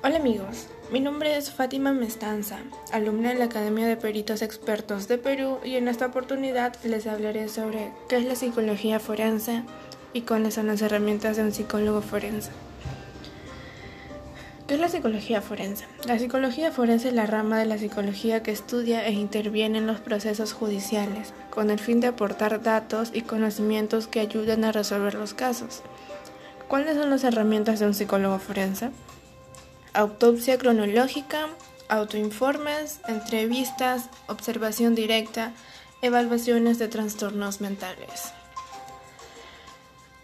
Hola amigos, mi nombre es Fátima Mestanza, alumna en la Academia de Peritos Expertos de Perú y en esta oportunidad les hablaré sobre qué es la psicología forense y cuáles son las herramientas de un psicólogo forense. ¿Qué es la psicología forense? La psicología forense es la rama de la psicología que estudia e interviene en los procesos judiciales, con el fin de aportar datos y conocimientos que ayuden a resolver los casos. ¿Cuáles son las herramientas de un psicólogo forense? Autopsia cronológica, autoinformes, entrevistas, observación directa, evaluaciones de trastornos mentales.